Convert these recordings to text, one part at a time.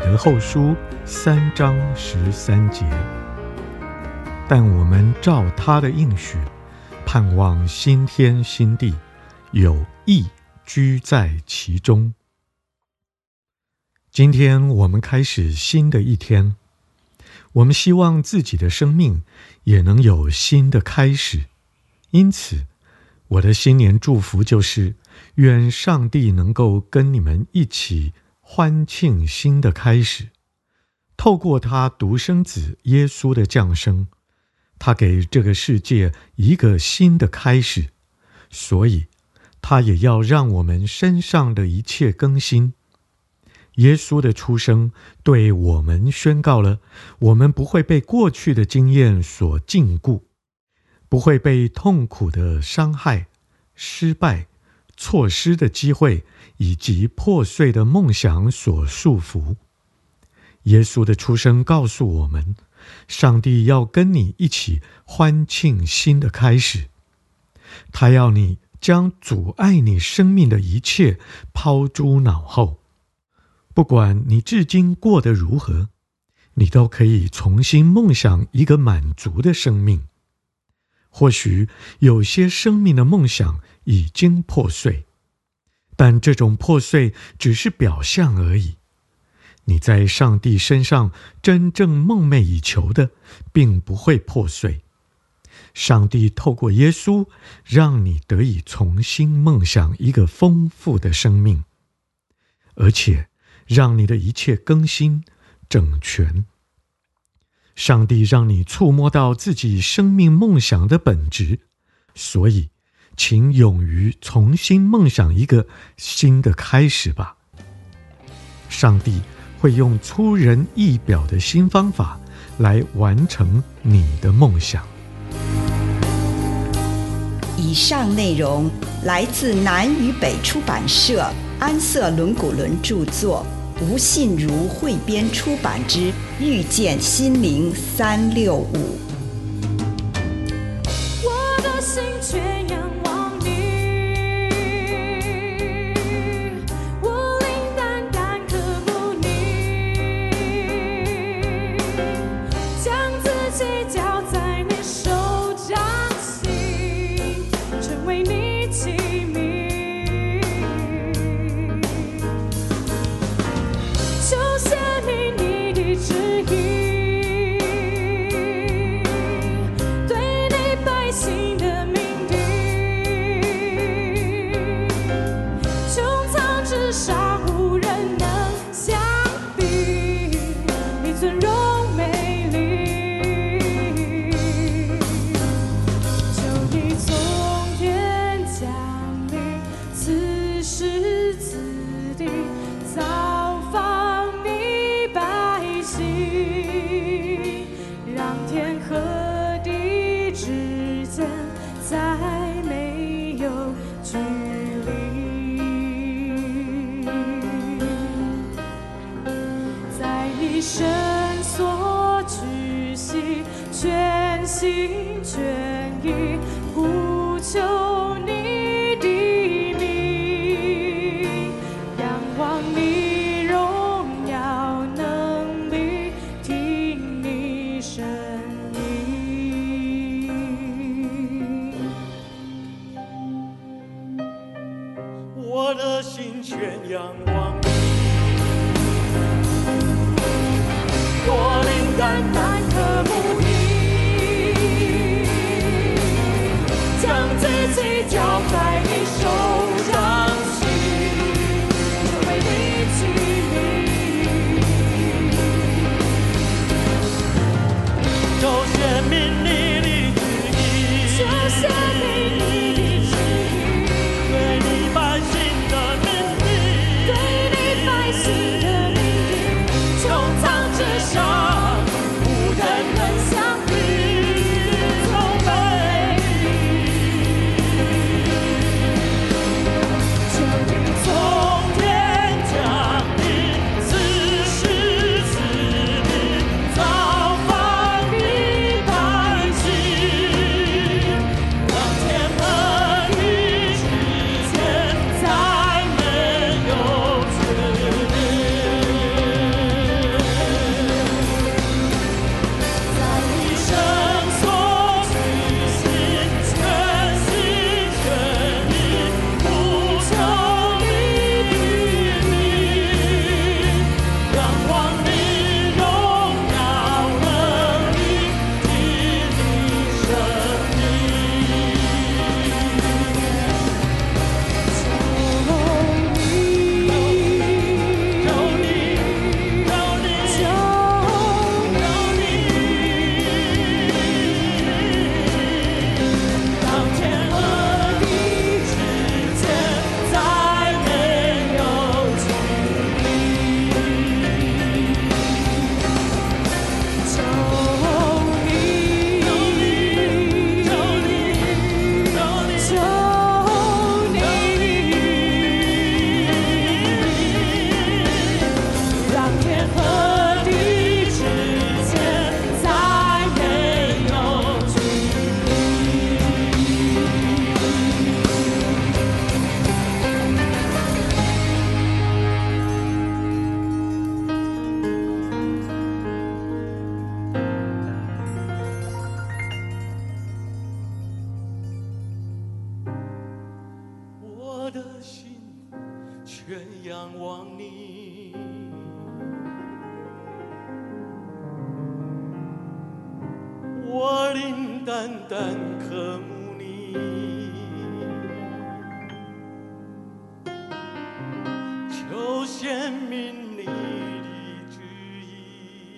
得后书。三章十三节，但我们照他的应许，盼望新天新地，有义居在其中。今天我们开始新的一天，我们希望自己的生命也能有新的开始。因此，我的新年祝福就是：愿上帝能够跟你们一起欢庆新的开始。透过他独生子耶稣的降生，他给这个世界一个新的开始，所以他也要让我们身上的一切更新。耶稣的出生对我们宣告了：我们不会被过去的经验所禁锢，不会被痛苦的伤害、失败、错失的机会以及破碎的梦想所束缚。耶稣的出生告诉我们，上帝要跟你一起欢庆新的开始。他要你将阻碍你生命的一切抛诸脑后，不管你至今过得如何，你都可以重新梦想一个满足的生命。或许有些生命的梦想已经破碎，但这种破碎只是表象而已。你在上帝身上真正梦寐以求的，并不会破碎。上帝透过耶稣，让你得以重新梦想一个丰富的生命，而且让你的一切更新整全。上帝让你触摸到自己生命梦想的本质，所以，请勇于重新梦想一个新的开始吧。上帝。会用出人意表的新方法来完成你的梦想。以上内容来自南与北出版社安瑟伦古伦著作，吴信如汇编出版之《遇见心灵三六五》。尊荣美丽，就你从天降临，此时此地造访你百姓，让天和地之间再没有距离。在你身。心全意呼求你的名仰望你荣耀能听你声音。我的心全仰望你灵感单单渴慕你，求显明你的旨意。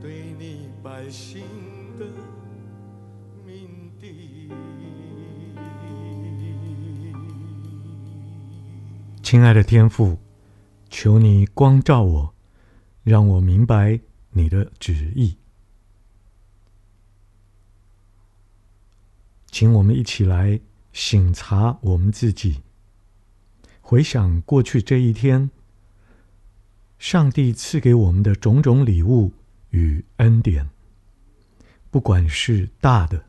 对你百姓的命定。亲爱的天父，求你光照我，让我明白你的旨意。请我们一起来省察我们自己，回想过去这一天，上帝赐给我们的种种礼物与恩典，不管是大的，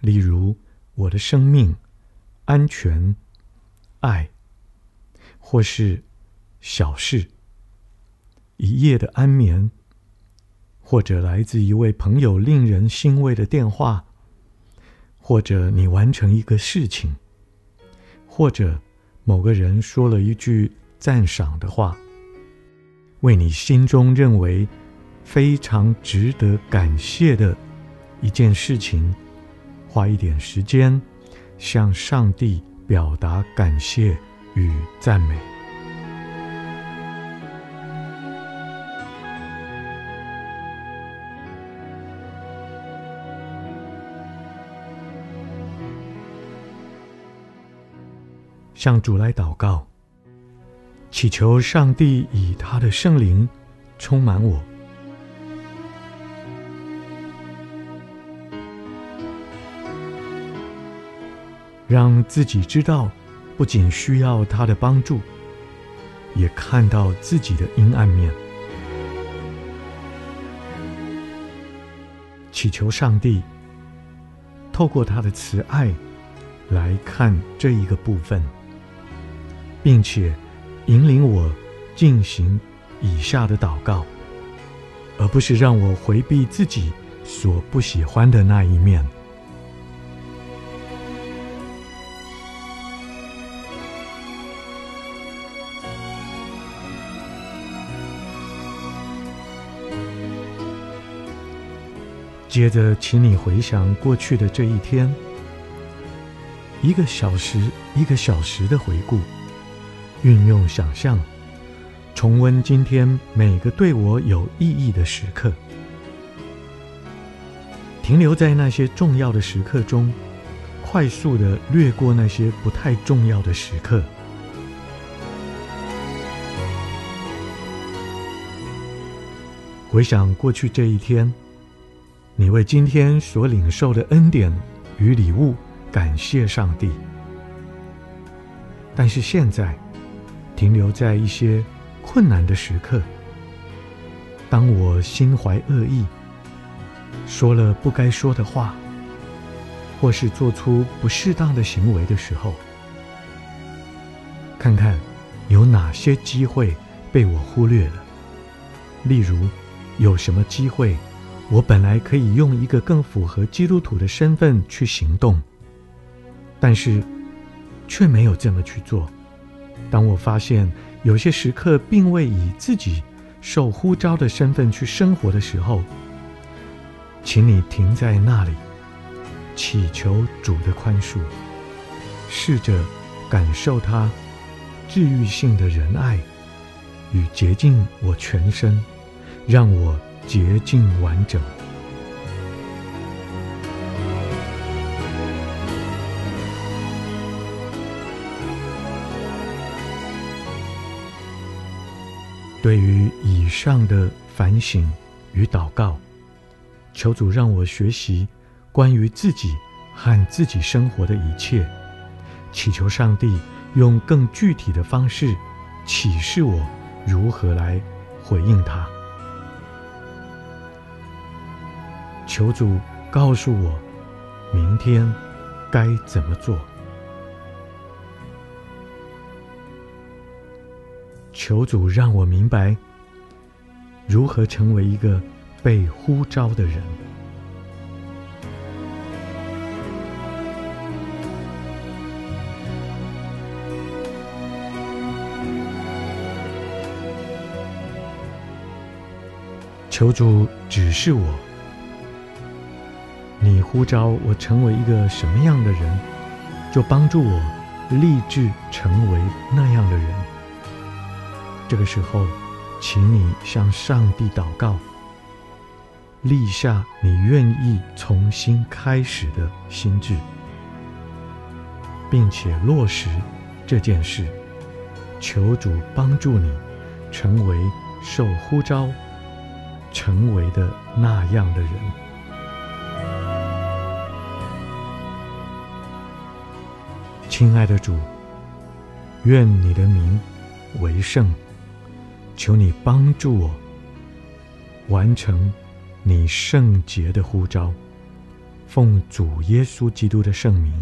例如我的生命、安全、爱。或是小事，一夜的安眠，或者来自一位朋友令人欣慰的电话，或者你完成一个事情，或者某个人说了一句赞赏的话，为你心中认为非常值得感谢的一件事情，花一点时间向上帝表达感谢与赞美。向主来祷告，祈求上帝以他的圣灵充满我，让自己知道，不仅需要他的帮助，也看到自己的阴暗面。祈求上帝透过他的慈爱来看这一个部分。并且引领我进行以下的祷告，而不是让我回避自己所不喜欢的那一面。接着，请你回想过去的这一天，一个小时一个小时的回顾，运用想象，重温今天每个对我有意义的时刻，停留在那些重要的时刻中，快速的略过那些不太重要的时刻。回想过去这一天。你为今天所领受的恩典与礼物感谢上帝，但是现在停留在一些困难的时刻。当我心怀恶意，说了不该说的话，或是做出不适当的行为的时候，看看有哪些机会被我忽略了。例如，有什么机会？我本来可以用一个更符合基督徒的身份去行动，但是却没有这么去做。当我发现有些时刻并未以自己受呼召的身份去生活的时候，请你停在那里，祈求主的宽恕，试着感受他治愈性的仁爱与洁净我全身，让我。洁净完整。对于以上的反省与祷告，求主让我学习关于自己和自己生活的一切，祈求上帝用更具体的方式启示我如何来回应他。求主告诉我，明天该怎么做。求主让我明白，如何成为一个被呼召的人。求主指示我。你呼召我成为一个什么样的人，就帮助我立志成为那样的人。这个时候，请你向上帝祷告，立下你愿意重新开始的心志，并且落实这件事。求主帮助你成为受呼召成为的那样的人。亲爱的主，愿你的名为圣，求你帮助我完成你圣洁的呼召，奉主耶稣基督的圣名，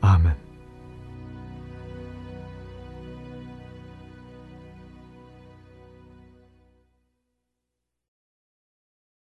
阿门。